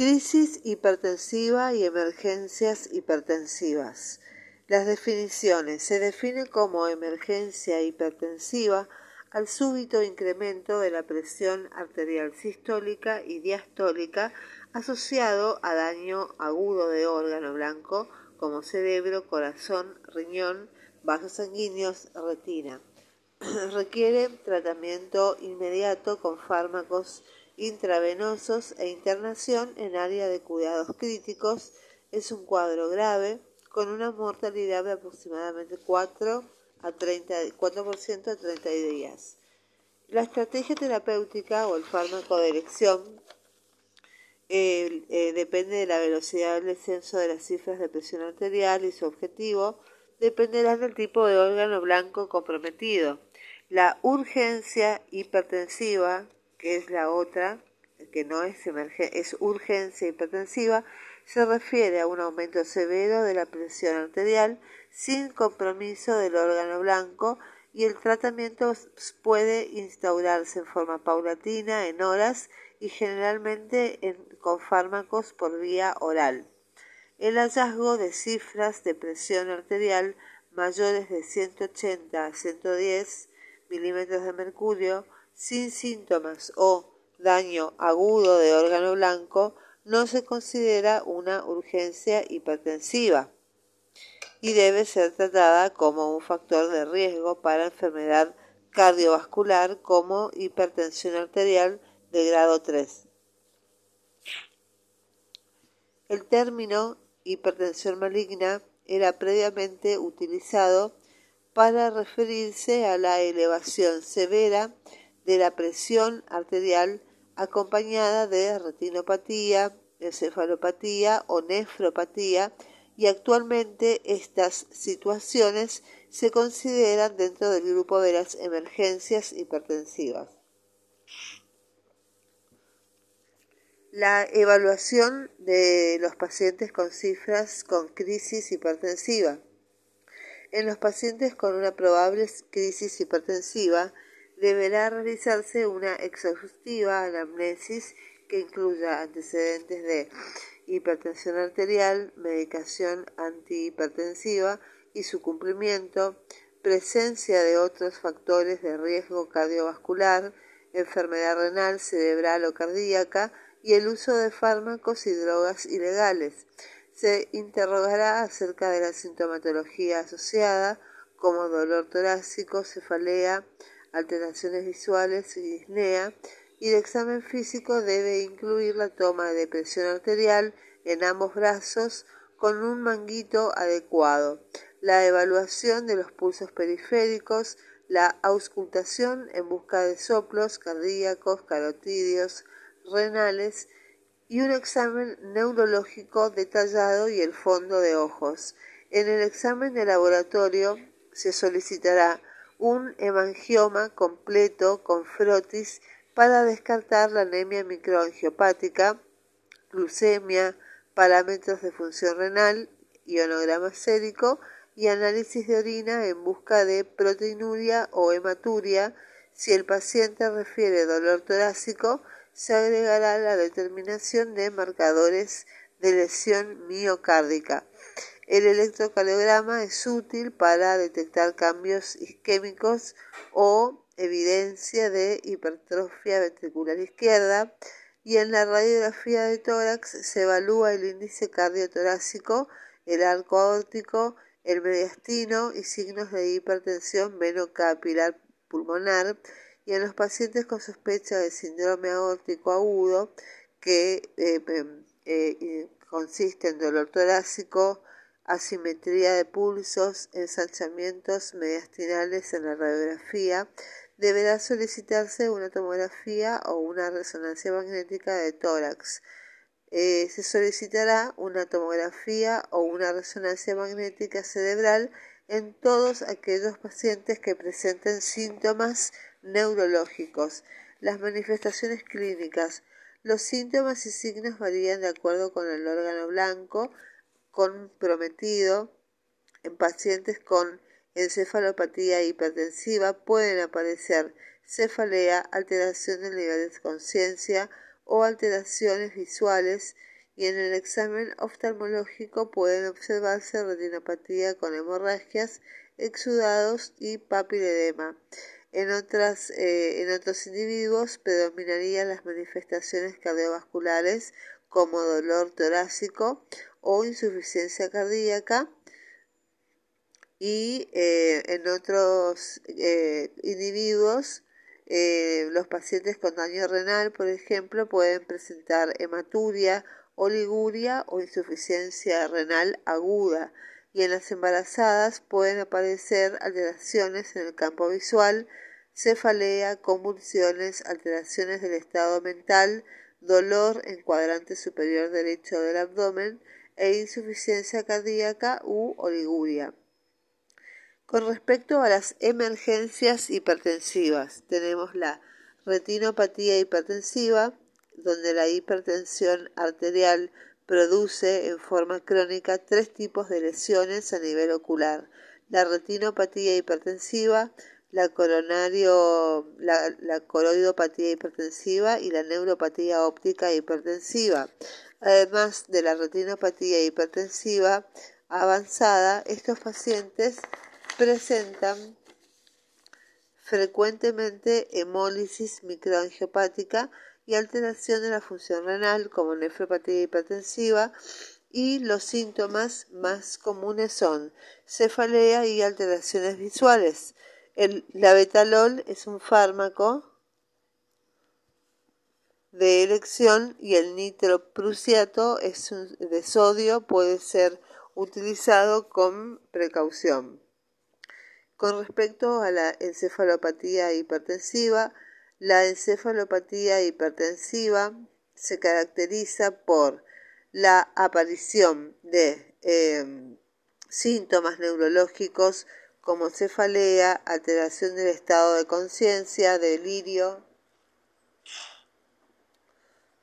Crisis hipertensiva y emergencias hipertensivas. Las definiciones. Se define como emergencia hipertensiva al súbito incremento de la presión arterial sistólica y diastólica asociado a daño agudo de órgano blanco como cerebro, corazón, riñón, vasos sanguíneos, retina. Requiere tratamiento inmediato con fármacos intravenosos e internación en área de cuidados críticos. Es un cuadro grave con una mortalidad de aproximadamente 4 a 30, 4% a 30 días. La estrategia terapéutica o el fármaco de elección eh, depende de la velocidad del descenso de las cifras de presión arterial y su objetivo dependerá del tipo de órgano blanco comprometido. La urgencia hipertensiva que es la otra, que no es, es urgencia hipertensiva, se refiere a un aumento severo de la presión arterial sin compromiso del órgano blanco y el tratamiento puede instaurarse en forma paulatina en horas y generalmente con fármacos por vía oral. El hallazgo de cifras de presión arterial mayores de 180 a 110 milímetros de mercurio sin síntomas o daño agudo de órgano blanco no se considera una urgencia hipertensiva y debe ser tratada como un factor de riesgo para enfermedad cardiovascular como hipertensión arterial de grado 3. El término hipertensión maligna era previamente utilizado para referirse a la elevación severa de la presión arterial acompañada de retinopatía, encefalopatía o nefropatía y actualmente estas situaciones se consideran dentro del grupo de las emergencias hipertensivas. La evaluación de los pacientes con cifras con crisis hipertensiva. En los pacientes con una probable crisis hipertensiva deberá realizarse una exhaustiva anamnesis que incluya antecedentes de hipertensión arterial, medicación antihipertensiva y su cumplimiento, presencia de otros factores de riesgo cardiovascular, enfermedad renal, cerebral o cardíaca y el uso de fármacos y drogas ilegales, se interrogará acerca de la sintomatología asociada, como dolor torácico, cefalea, alteraciones visuales y disnea, y el examen físico debe incluir la toma de presión arterial en ambos brazos con un manguito adecuado, la evaluación de los pulsos periféricos, la auscultación en busca de soplos cardíacos, carotidios, renales y un examen neurológico detallado y el fondo de ojos. En el examen de laboratorio se solicitará un hemangioma completo con frotis para descartar la anemia microangiopática, glucemia, parámetros de función renal, ionograma sérico y análisis de orina en busca de proteinuria o hematuria. Si el paciente refiere dolor torácico, se agregará la determinación de marcadores de lesión miocárdica. El electrocardiograma es útil para detectar cambios isquémicos o evidencia de hipertrofia ventricular izquierda y en la radiografía de tórax se evalúa el índice cardiotorácico, el arco aórtico, el mediastino y signos de hipertensión venocapilar pulmonar y en los pacientes con sospecha de síndrome aórtico agudo, que eh, em, eh, consiste en dolor torácico, asimetría de pulsos, ensanchamientos mediastinales en la radiografía, deberá solicitarse una tomografía o una resonancia magnética de tórax. Eh, se solicitará una tomografía o una resonancia magnética cerebral en todos aquellos pacientes que presenten síntomas neurológicos. Las manifestaciones clínicas. Los síntomas y signos varían de acuerdo con el órgano blanco comprometido. En pacientes con encefalopatía hipertensiva pueden aparecer cefalea, alteración del nivel de conciencia, o alteraciones visuales y en el examen oftalmológico pueden observarse retinopatía con hemorragias, exudados y papiledema. En, otras, eh, en otros individuos predominarían las manifestaciones cardiovasculares como dolor torácico o insuficiencia cardíaca y eh, en otros eh, individuos los pacientes con daño renal, por ejemplo, pueden presentar hematuria, oliguria o insuficiencia renal aguda. Y en las embarazadas pueden aparecer alteraciones en el campo visual, cefalea, convulsiones, alteraciones del estado mental, dolor en cuadrante superior derecho del abdomen e insuficiencia cardíaca u oliguria. Con respecto a las emergencias hipertensivas, tenemos la retinopatía hipertensiva, donde la hipertensión arterial produce en forma crónica tres tipos de lesiones a nivel ocular, la retinopatía hipertensiva, la coronario, la, hipertensiva y la neuropatía óptica hipertensiva. Además de la retinopatía hipertensiva avanzada, estos pacientes presentan frecuentemente hemólisis microangiopática y alteración de la función renal como nefropatía hipertensiva y los síntomas más comunes son cefalea y alteraciones visuales. El labetalol es un fármaco de elección y el nitroprusiato es de sodio puede ser utilizado con precaución. Con respecto a la encefalopatía hipertensiva, la encefalopatía hipertensiva se caracteriza por la aparición de em, síntomas neurológicos como cefalea, alteración del estado de conciencia, delirio,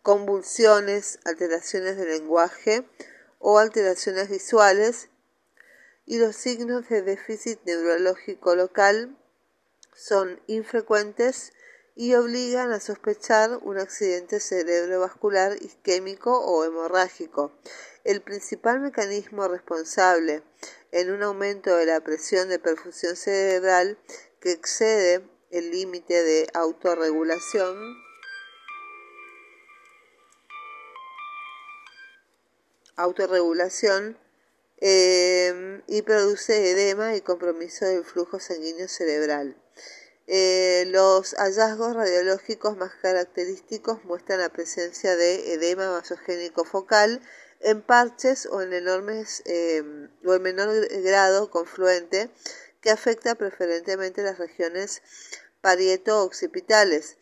convulsiones, alteraciones del lenguaje o alteraciones visuales y los signos de déficit neurológico local son infrecuentes y obligan a sospechar un accidente cerebrovascular isquémico o hemorrágico. El principal mecanismo responsable en un aumento de la presión de perfusión cerebral que excede el límite de autorregulación autorregulación eh, y produce edema y compromiso del flujo sanguíneo cerebral. Eh, los hallazgos radiológicos más característicos muestran la presencia de edema vasogénico focal en parches o en enormes eh, o en menor grado confluente que afecta preferentemente las regiones parieto-occipitales.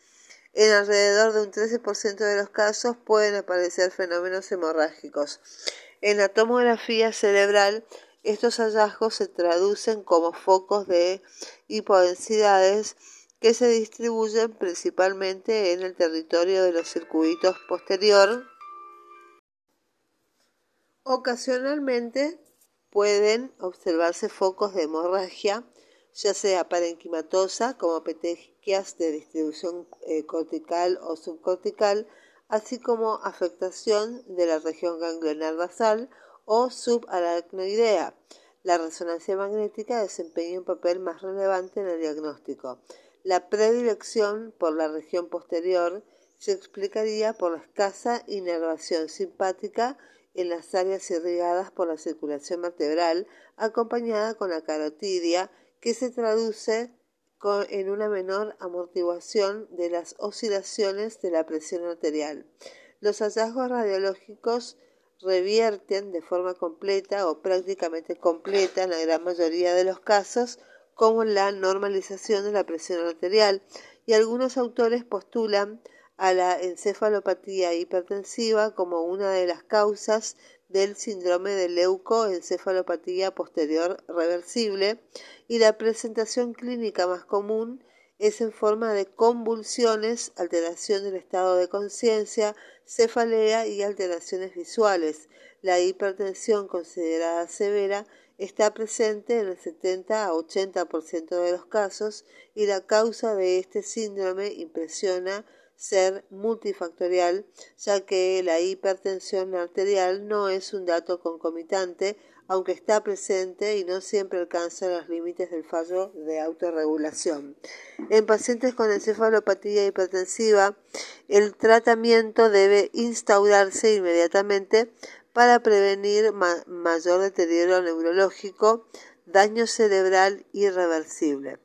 En alrededor de un 13% de los casos pueden aparecer fenómenos hemorrágicos. En la tomografía cerebral estos hallazgos se traducen como focos de hipodensidades que se distribuyen principalmente en el territorio de los circuitos posterior. Ocasionalmente pueden observarse focos de hemorragia, ya sea parenquimatosa, como petequias de distribución eh, cortical o subcortical, así como afectación de la región ganglionar basal o subaracnoidea. La resonancia magnética desempeña un papel más relevante en el diagnóstico. La predilección por la región posterior se explicaría por la escasa inervación simpática en las áreas irrigadas por la circulación vertebral, acompañada con la carotidia, que se traduce en una menor amortiguación de las oscilaciones de la presión arterial. Los hallazgos radiológicos revierten de forma completa o prácticamente completa en la gran mayoría de los casos como la normalización de la presión arterial y algunos autores postulan a la encefalopatía hipertensiva como una de las causas del síndrome de leucoencefalopatía posterior reversible y la presentación clínica más común es en forma de convulsiones, alteración del estado de conciencia, cefalea y alteraciones visuales. La hipertensión considerada severa está presente en el 70 a 80% de los casos y la causa de este síndrome impresiona ser multifactorial, ya que la hipertensión arterial no es un dato concomitante, aunque está presente y no siempre alcanza los límites del fallo de autorregulación. En pacientes con encefalopatía hipertensiva, el tratamiento debe instaurarse inmediatamente para prevenir mayor deterioro neurológico, daño cerebral irreversible.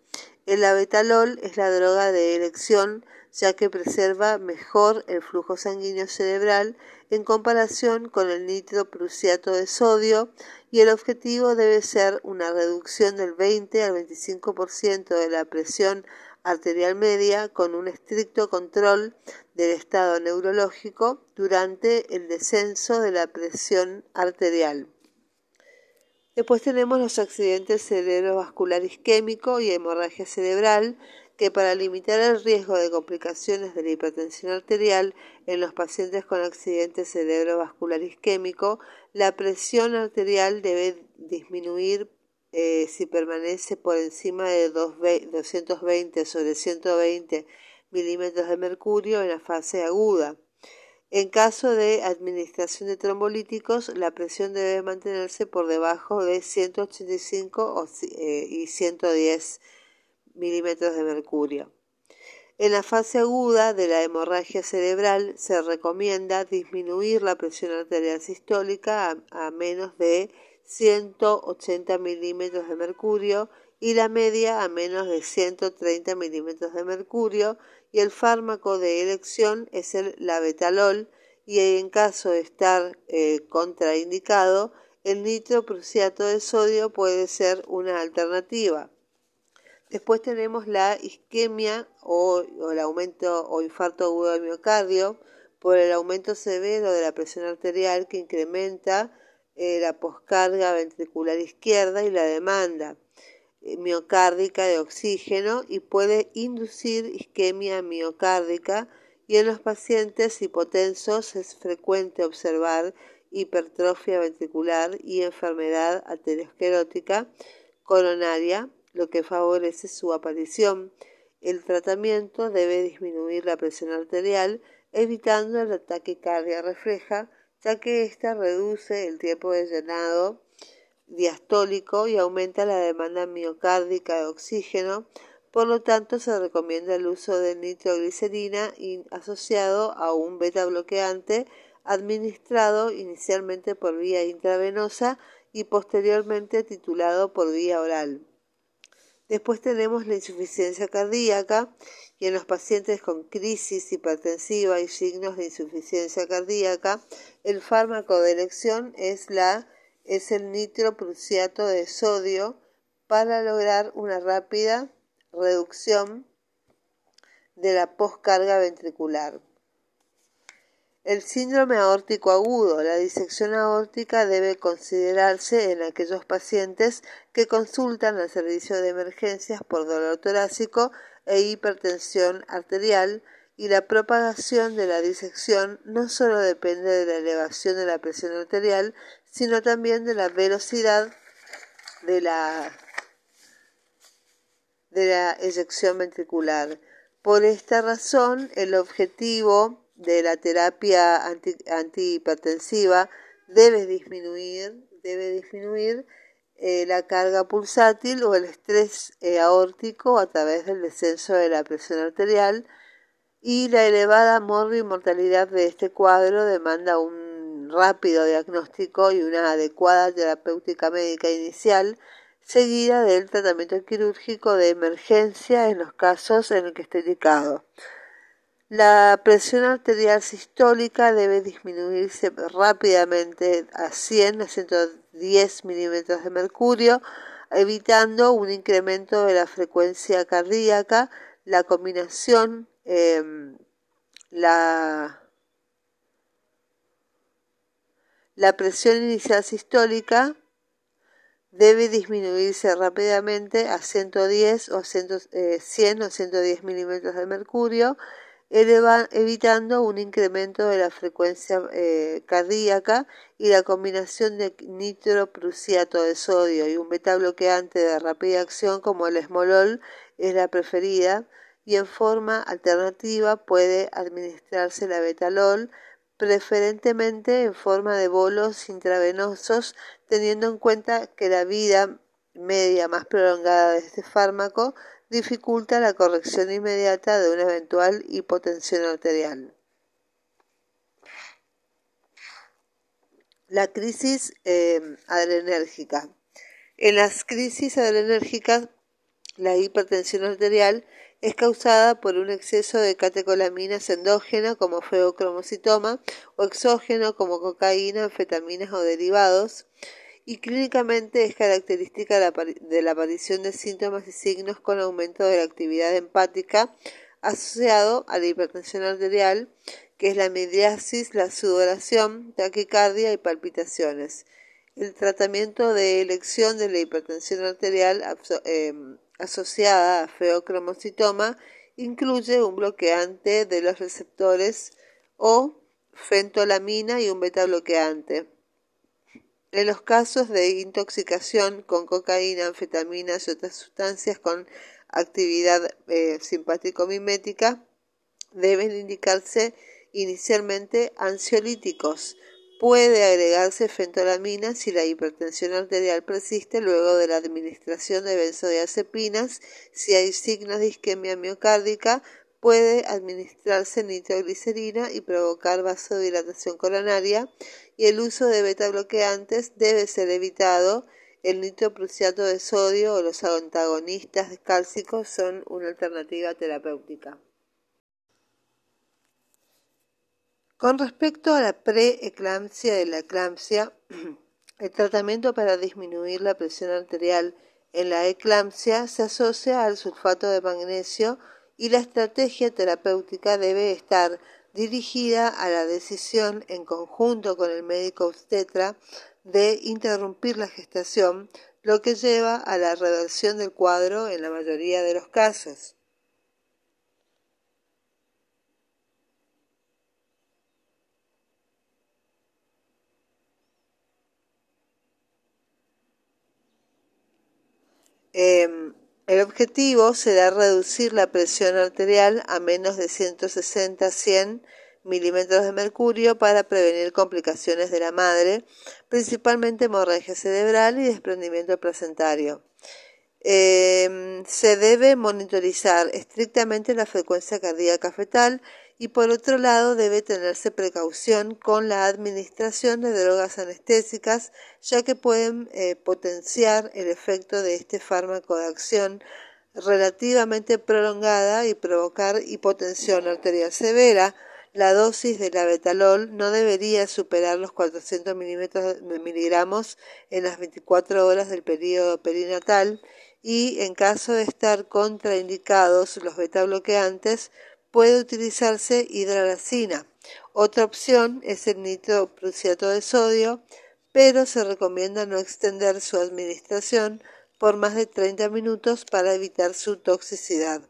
El abetalol es la droga de elección ya que preserva mejor el flujo sanguíneo cerebral en comparación con el nitroprusiato de sodio y el objetivo debe ser una reducción del 20 al 25% de la presión arterial media con un estricto control del estado neurológico durante el descenso de la presión arterial. Después tenemos los accidentes cerebrovascular isquémico y hemorragia cerebral, que para limitar el riesgo de complicaciones de la hipertensión arterial en los pacientes con accidente cerebrovascular isquémico, la presión arterial debe disminuir eh, si permanece por encima de 220 sobre 120 milímetros de mercurio en la fase aguda. En caso de administración de trombolíticos, la presión debe mantenerse por debajo de 185 eh, y 110 milímetros de mercurio. En la fase aguda de la hemorragia cerebral se recomienda disminuir la presión arterial sistólica a, menos de 180 milímetros de mercurio y la media a menos de 130 milímetros de mercurio y el fármaco de elección es el labetalol y en caso de estar eh, contraindicado, el nitroprusiato de sodio puede ser una alternativa. Después tenemos la isquemia o, el aumento o infarto agudo del miocardio. Por el aumento severo de la presión arterial que incrementa eh, la poscarga ventricular izquierda y la demanda eh, miocárdica de oxígeno y puede inducir isquemia miocárdica. Y en los pacientes hipotensos es frecuente observar hipertrofia ventricular y enfermedad arteriosclerótica coronaria, lo que favorece su aparición. El tratamiento debe disminuir la presión arterial evitando el ataque taquicardia refleja, ya que ésta reduce el tiempo de llenado diastólico y aumenta la demanda miocárdica de oxígeno. Por lo tanto, se recomienda el uso de nitroglicerina asociado a un beta bloqueante administrado inicialmente por vía intravenosa y posteriormente titulado por vía oral. Después tenemos la insuficiencia cardíaca y en los pacientes con crisis hipertensiva y signos de insuficiencia cardíaca, el fármaco de elección es la es el nitroprusiato de sodio para lograr una rápida reducción de la poscarga ventricular. El síndrome aórtico agudo. La disección aórtica debe considerarse en aquellos pacientes que consultan al servicio de emergencias por dolor torácico e hipertensión arterial y la propagación de la disección no solo depende de la elevación de la presión arterial, sino también de la velocidad de la, de la eyección ventricular. Por esta razón, el objetivo de la terapia antihipertensiva debe disminuir, debe disminuir eh, la carga pulsátil o el estrés eh, aórtico a través del descenso de la presión arterial, y la elevada mortalidad de este cuadro demanda un rápido diagnóstico y una adecuada terapéutica médica inicial seguida del tratamiento quirúrgico de emergencia en los casos en el que esté indicado. La presión arterial sistólica debe disminuirse rápidamente a 100 a 110 milímetros de mercurio, evitando un incremento de la frecuencia cardíaca. La combinación Em, la, presión inicial sistólica debe disminuirse rápidamente a 110 o 100, eh, o 110 milímetros de mercurio, evitando un incremento de la frecuencia eh, cardíaca y la combinación de nitroprusiato de sodio y un beta bloqueante de rápida acción como el esmolol es la preferida y en forma alternativa puede administrarse la betalol, preferentemente en forma de bolos intravenosos, teniendo en cuenta que la vida media más prolongada de este fármaco dificulta la corrección inmediata de una eventual hipotensión arterial. La crisis eh, adrenérgica. En las crisis adrenérgicas, la hipertensión arterial es causada por un exceso de catecolaminas endógena como feocromocitoma o exógeno como cocaína, anfetaminas o derivados y clínicamente es característica de la aparición de síntomas y signos con aumento de la actividad empática asociado a la hipertensión arterial, que es la midriasis, la sudoración, taquicardia y palpitaciones. El tratamiento de elección de la hipertensión arterial em, asociada a feocromocitoma incluye un bloqueante de los receptores o fentolamina y un beta bloqueante. En los casos de intoxicación con cocaína, anfetaminas y otras sustancias con actividad eh, simpático-mimética, deben indicarse inicialmente ansiolíticos Puede agregarse fentolamina si la hipertensión arterial persiste luego de la administración de benzodiazepinas. Si hay signos de isquemia miocárdica, puede administrarse nitroglicerina y provocar vasodilatación coronaria. Y el uso de beta bloqueantes debe ser evitado. El nitroprusiato de sodio o los antagonistas cálcicos son una alternativa terapéutica. Con respecto a la preeclampsia y la eclampsia, el tratamiento para disminuir la presión arterial en la eclampsia se asocia al sulfato de magnesio y la estrategia terapéutica debe estar dirigida a la decisión en conjunto con el médico obstetra de interrumpir la gestación, lo que lleva a la reversión del cuadro en la mayoría de los casos. Em, el objetivo será reducir la presión arterial a menos de 160-100 milímetros de mercurio para prevenir complicaciones de la madre, principalmente hemorragia cerebral y desprendimiento placentario. Em, se debe monitorizar estrictamente la frecuencia cardíaca fetal y por otro lado debe tenerse precaución con la administración de drogas anestésicas ya que pueden eh, potenciar el efecto de este fármaco de acción relativamente prolongada y provocar hipotensión arterial severa. La dosis de la betalol no debería superar los 400 miligramos en las 24 horas del periodo perinatal y en caso de estar contraindicados los beta bloqueantes puede utilizarse hidralacina. Otra opción es el nitroprusiato de sodio, pero se recomienda no extender su administración por más de 30 minutos para evitar su toxicidad.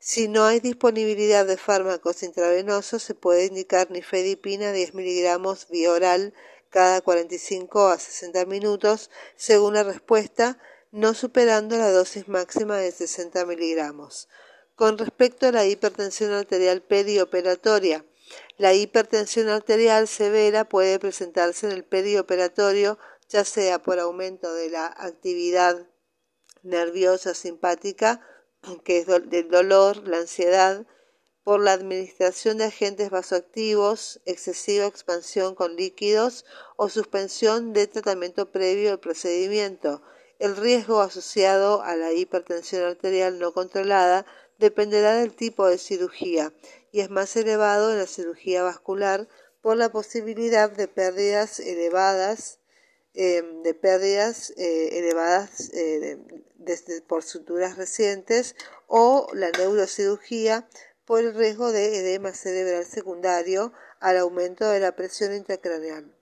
Si no hay disponibilidad de fármacos intravenosos, se puede indicar nifedipina 10 miligramos oral cada 45 a 60 minutos, según la respuesta, no superando la dosis máxima de 60 miligramos. Con respecto a la hipertensión arterial perioperatoria, la hipertensión arterial severa puede presentarse en el perioperatorio ya sea por aumento de la actividad nerviosa simpática, que es del dolor, la ansiedad, por la administración de agentes vasoactivos, excesiva expansión con líquidos o suspensión de tratamiento previo al procedimiento. El riesgo asociado a la hipertensión arterial no controlada dependerá del tipo de cirugía y es más elevado en la cirugía vascular por la posibilidad de pérdidas elevadas em, de pérdidas eh, elevadas eh, por suturas recientes o la neurocirugía por el riesgo de edema cerebral secundario al aumento de la presión intracraneal.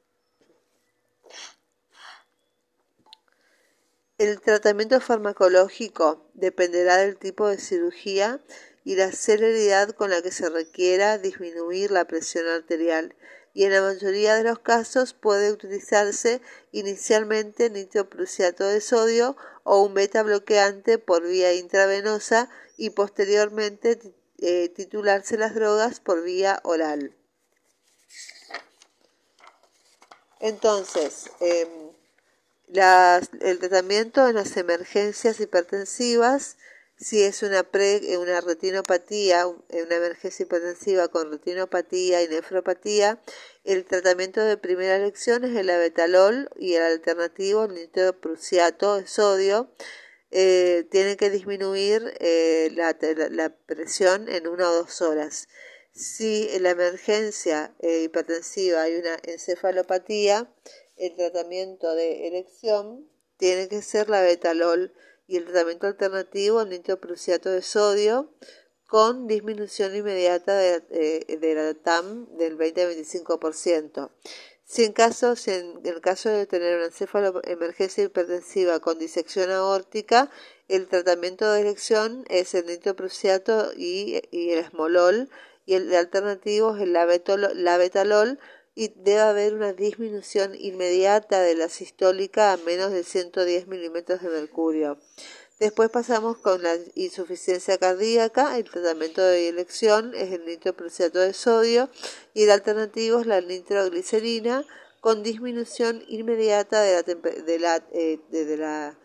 El tratamiento farmacológico dependerá del tipo de cirugía y la celeridad con la que se requiera disminuir la presión arterial y en la mayoría de los casos puede utilizarse inicialmente nitroprusiato de sodio o un beta bloqueante por vía intravenosa y posteriormente eh, titularse las drogas por vía oral. Entonces, em, el tratamiento en las emergencias hipertensivas, si es una, pre, una retinopatía, una emergencia hipertensiva con retinopatía y nefropatía, el tratamiento de primera elección es el abetalol y el alternativo, el nitroprusiato de sodio, eh, tiene que disminuir eh, la, la, presión en una o dos horas. Si en la emergencia eh, hipertensiva hay una encefalopatía, el tratamiento de erección tiene que ser la betalol y el tratamiento alternativo el nitroprusiato de sodio con disminución inmediata de, de la TAM del 20-25%. Si en, caso, si en el caso de tener una emergencia hipertensiva con disección aórtica, el tratamiento de elección es el nitroprusiato y, el esmolol y el alternativo es el labetalol y debe haber una disminución inmediata de la sistólica a menos de 110 milímetros de mercurio. Después pasamos con la insuficiencia cardíaca. El tratamiento de elección es el nitroprusiato de sodio y el alternativo es la nitroglicerina con disminución inmediata de la, de la, eh, de la,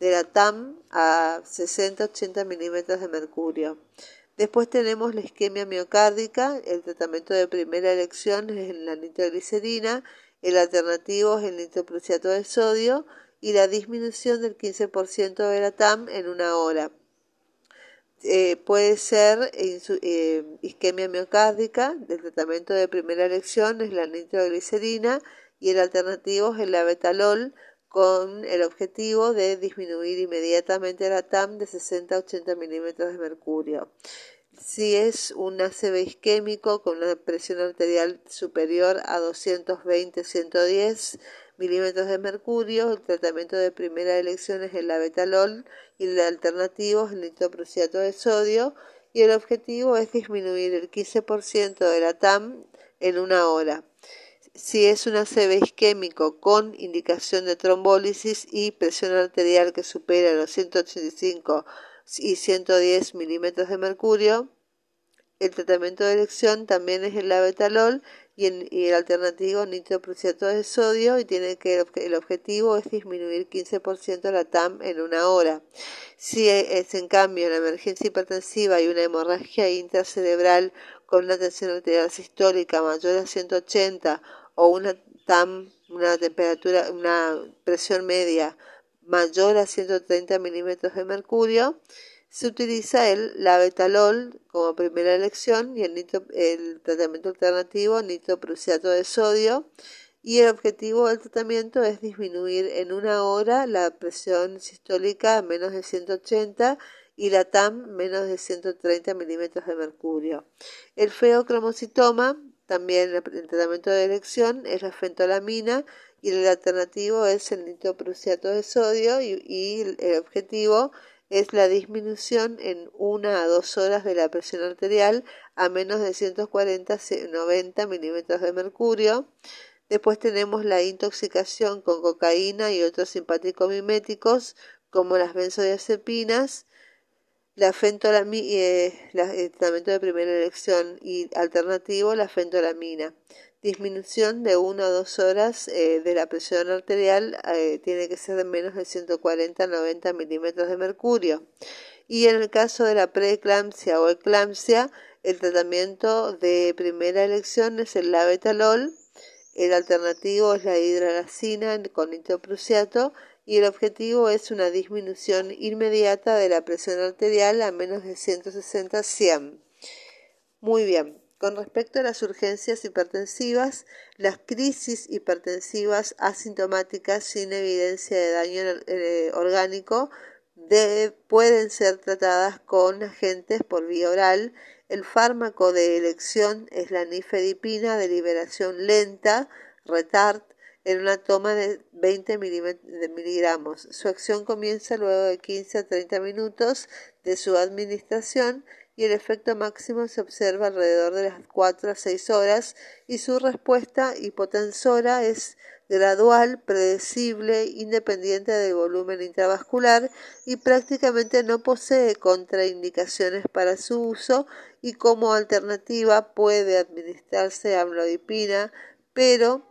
de la TAM a 60-80 milímetros de mercurio. Después tenemos la isquemia miocárdica. El tratamiento de primera elección es la nitroglicerina. El alternativo es el nitroprusiato de sodio y la disminución del 15% de la TAM en una hora. Eh, puede ser eh, isquemia miocárdica, el tratamiento de primera elección es la nitroglicerina y el alternativo es el abetalol con el objetivo de disminuir inmediatamente la TAM de 60 a 80 milímetros de mercurio. Si es un ACV isquémico con una presión arterial superior a 220-110 milímetros de mercurio. El tratamiento de primera elección es el abetalol y el alternativo es el nitroprusiato de sodio y el objetivo es disminuir el 15% de la TAM en una hora. Si es un ACV isquémico con indicación de trombólisis y presión arterial que supera los 185 y 110 milímetros de mercurio, el tratamiento de elección también es el abetalol y el, alternativo nitroprusiato de sodio y tiene que el, objetivo es disminuir 15% la TAM en una hora. Si es en cambio una emergencia hipertensiva y una hemorragia intracerebral con una tensión arterial sistólica mayor a 180 o una TAM, una temperatura, una presión media mayor a 130 milímetros de mercurio, se utiliza el labetalol como primera elección y el, el tratamiento alternativo nitroprusiato de sodio y el objetivo del tratamiento es disminuir en una hora la presión sistólica a menos de 180 y la TAM menos de 130 milímetros de mercurio. El feocromocitoma, también el tratamiento de elección, es la fentolamina y el alternativo es el nitroprusiato de sodio y el objetivo es la disminución en una a dos horas de la presión arterial a menos de 140-90 milímetros de mercurio. Después tenemos la intoxicación con cocaína y otros simpático-miméticos como las benzodiazepinas, la fentolamina, eh, el tratamiento de primera elección y alternativo la fentolamina disminución de 1 a 2 horas eh, de la presión arterial eh, tiene que ser de menos de 140 a 90 milímetros de mercurio. Y en el caso de la preeclampsia o eclampsia, el tratamiento de primera elección es el labetalol, el alternativo es la hidralacina con nitroprusiato y el objetivo es una disminución inmediata de la presión arterial a menos de 160-100. Muy bien. Con respecto a las urgencias hipertensivas, las crisis hipertensivas asintomáticas sin evidencia de daño orgánico pueden ser tratadas con agentes por vía oral. El fármaco de elección es la nifedipina de liberación lenta, retard, en una toma de 20 miligramos. Su acción comienza luego de 15 a 30 minutos de su administración y el efecto máximo se observa alrededor de las 4 a 6 horas y su respuesta hipotensora es gradual, predecible, independiente del volumen intravascular y prácticamente no posee contraindicaciones para su uso y como alternativa puede administrarse amlodipina, pero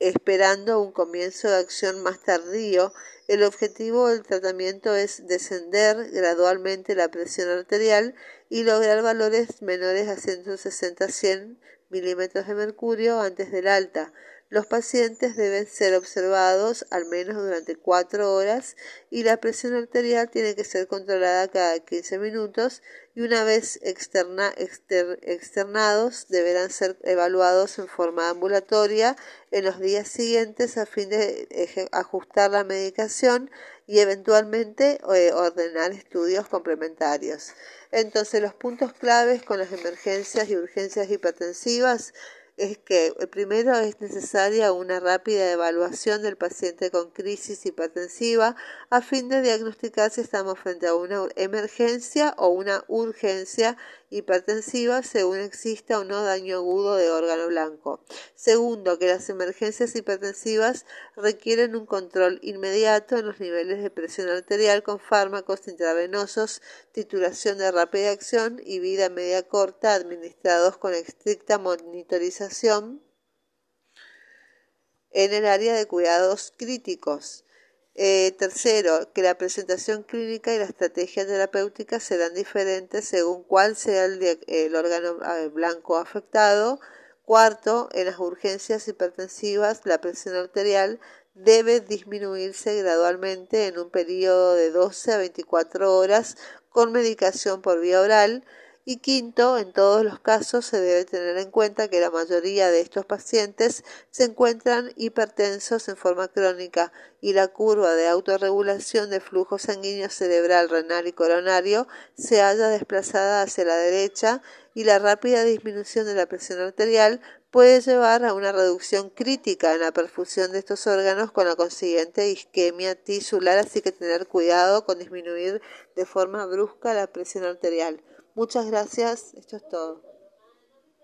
esperando un comienzo de acción más tardío, el objetivo del tratamiento es descender gradualmente la presión arterial y lograr valores menores a 160-100 milímetros de mercurio antes del alta. Los pacientes deben ser observados al menos durante cuatro horas y la presión arterial tiene que ser controlada cada 15 minutos y una vez externados deberán ser evaluados en forma ambulatoria en los días siguientes a fin de ajustar la medicación y eventualmente eh, ordenar estudios complementarios. Entonces los puntos claves con las emergencias y urgencias hipertensivas es que primero es necesaria una rápida evaluación del paciente con crisis hipertensiva a fin de diagnosticar si estamos frente a una emergencia o una urgencia hipertensiva según exista o no daño agudo de órgano blanco. Segundo, que las emergencias hipertensivas requieren un control inmediato en los niveles de presión arterial con fármacos intravenosos, titulación de rápida acción y vida media corta administrados con estricta monitorización en el área de cuidados críticos. Eh, tercero, que la presentación clínica y la estrategia terapéutica serán diferentes según cuál sea el, órgano blanco afectado. Cuarto, en las urgencias hipertensivas la presión arterial debe disminuirse gradualmente en un periodo de 12 a 24 horas con medicación por vía oral y quinto, en todos los casos se debe tener en cuenta que la mayoría de estos pacientes se encuentran hipertensos en forma crónica y la curva de autorregulación de flujo sanguíneo cerebral, renal y coronario se haya desplazada hacia la derecha y la rápida disminución de la presión arterial puede llevar a una reducción crítica en la perfusión de estos órganos con la consiguiente isquemia tisular, así que tener cuidado con disminuir de forma brusca la presión arterial. Muchas gracias. Esto es todo.